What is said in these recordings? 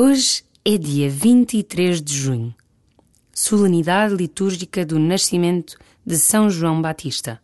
Hoje é dia 23 de junho, solenidade litúrgica do nascimento de São João Batista.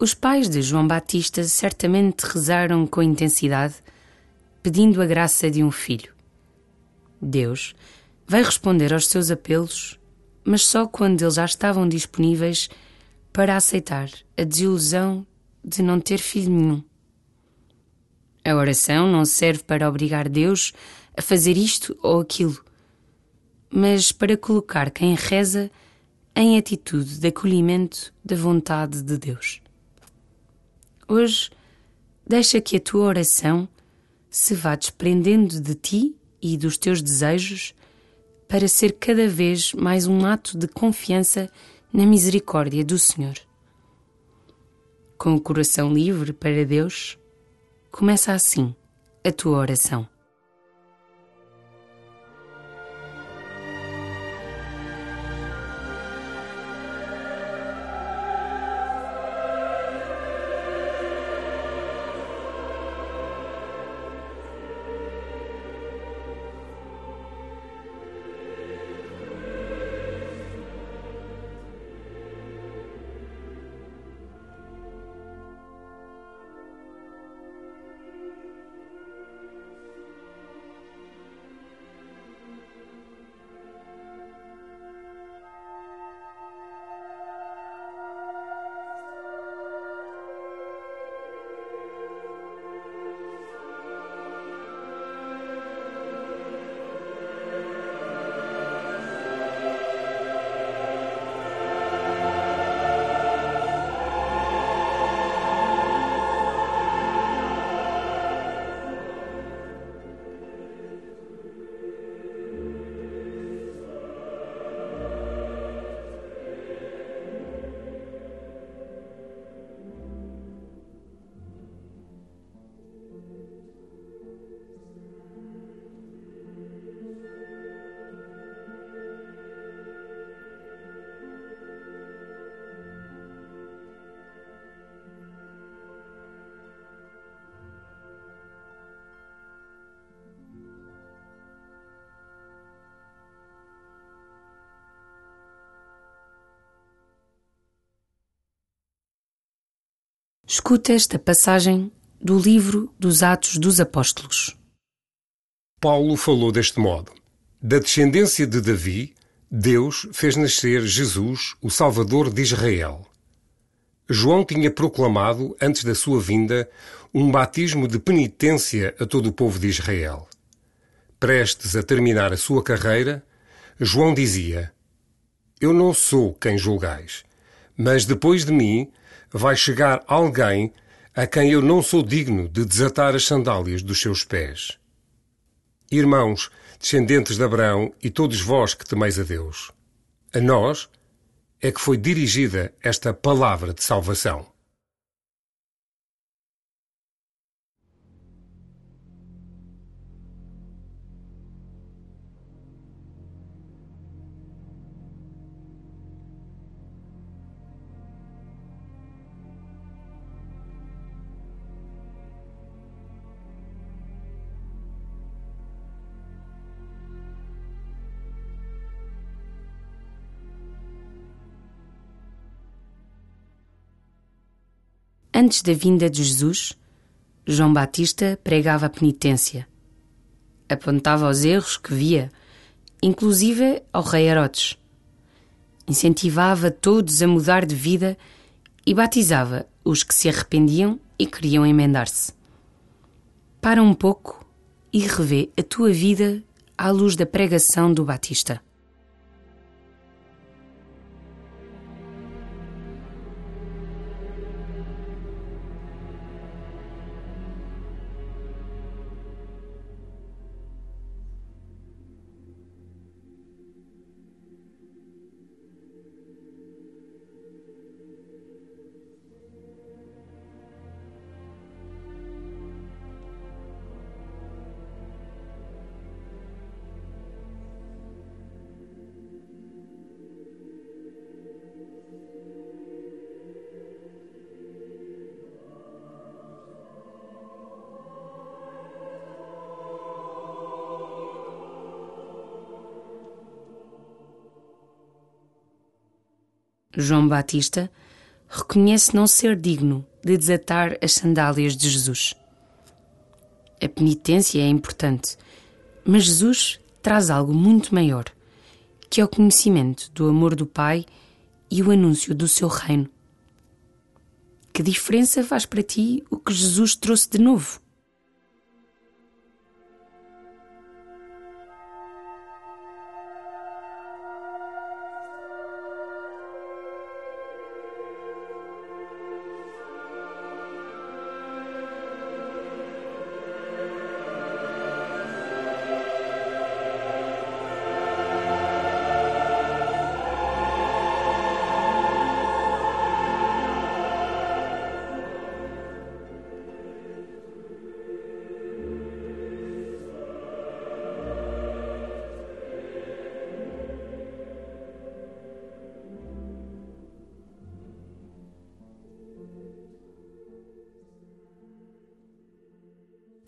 Os pais de João Batista certamente rezaram com intensidade, pedindo a graça de um filho. Deus vai responder aos seus apelos, mas só quando eles já estavam disponíveis para aceitar a desilusão de não ter filho nenhum. A oração não serve para obrigar Deus a fazer isto ou aquilo, mas para colocar quem reza em atitude de acolhimento da vontade de Deus. Hoje, deixa que a tua oração se vá desprendendo de ti e dos teus desejos para ser cada vez mais um ato de confiança na misericórdia do Senhor. Com o coração livre para Deus, começa assim a tua oração. Escuta esta passagem do livro dos Atos dos Apóstolos. Paulo falou deste modo: Da descendência de Davi, Deus fez nascer Jesus, o Salvador de Israel. João tinha proclamado, antes da sua vinda, um batismo de penitência a todo o povo de Israel. Prestes a terminar a sua carreira, João dizia: Eu não sou quem julgais, mas depois de mim vai chegar alguém a quem eu não sou digno de desatar as sandálias dos seus pés. Irmãos, descendentes de Abraão e todos vós que temeis a Deus, a nós é que foi dirigida esta palavra de salvação. Antes da vinda de Jesus, João Batista pregava a penitência. Apontava os erros que via, inclusive ao rei Herodes. Incentivava todos a mudar de vida e batizava os que se arrependiam e queriam emendar-se. Para um pouco e revê a tua vida à luz da pregação do Batista. João Batista reconhece não ser digno de desatar as sandálias de Jesus. A penitência é importante, mas Jesus traz algo muito maior, que é o conhecimento do amor do Pai e o anúncio do seu reino. Que diferença faz para ti o que Jesus trouxe de novo?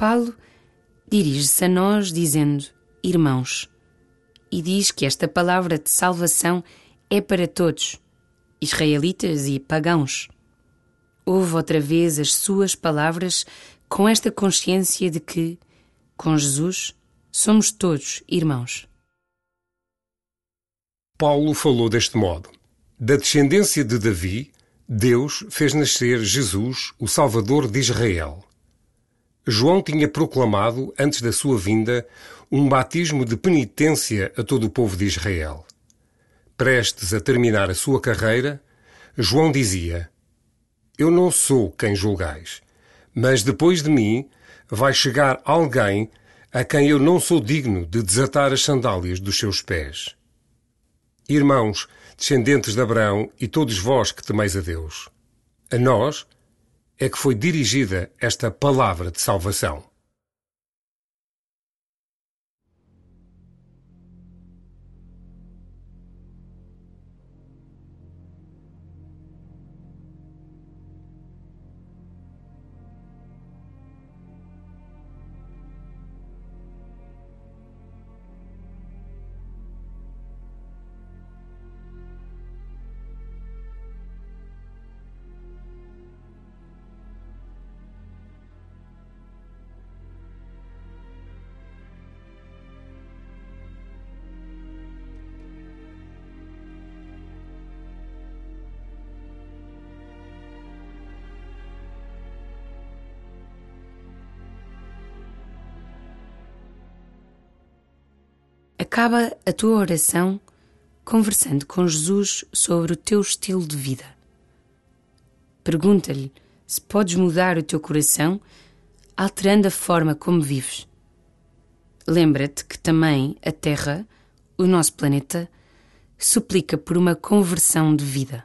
Paulo dirige-se a nós dizendo irmãos e diz que esta palavra de salvação é para todos, israelitas e pagãos. Ouve outra vez as suas palavras com esta consciência de que, com Jesus, somos todos irmãos. Paulo falou deste modo: Da descendência de Davi, Deus fez nascer Jesus, o Salvador de Israel. João tinha proclamado, antes da sua vinda, um batismo de penitência a todo o povo de Israel. Prestes a terminar a sua carreira, João dizia: Eu não sou quem julgais, mas depois de mim vai chegar alguém a quem eu não sou digno de desatar as sandálias dos seus pés. Irmãos, descendentes de Abraão e todos vós que temeis a Deus, a nós, é que foi dirigida esta palavra de salvação. Acaba a tua oração conversando com Jesus sobre o teu estilo de vida. Pergunta-lhe se podes mudar o teu coração alterando a forma como vives. Lembra-te que também a Terra, o nosso planeta, suplica por uma conversão de vida.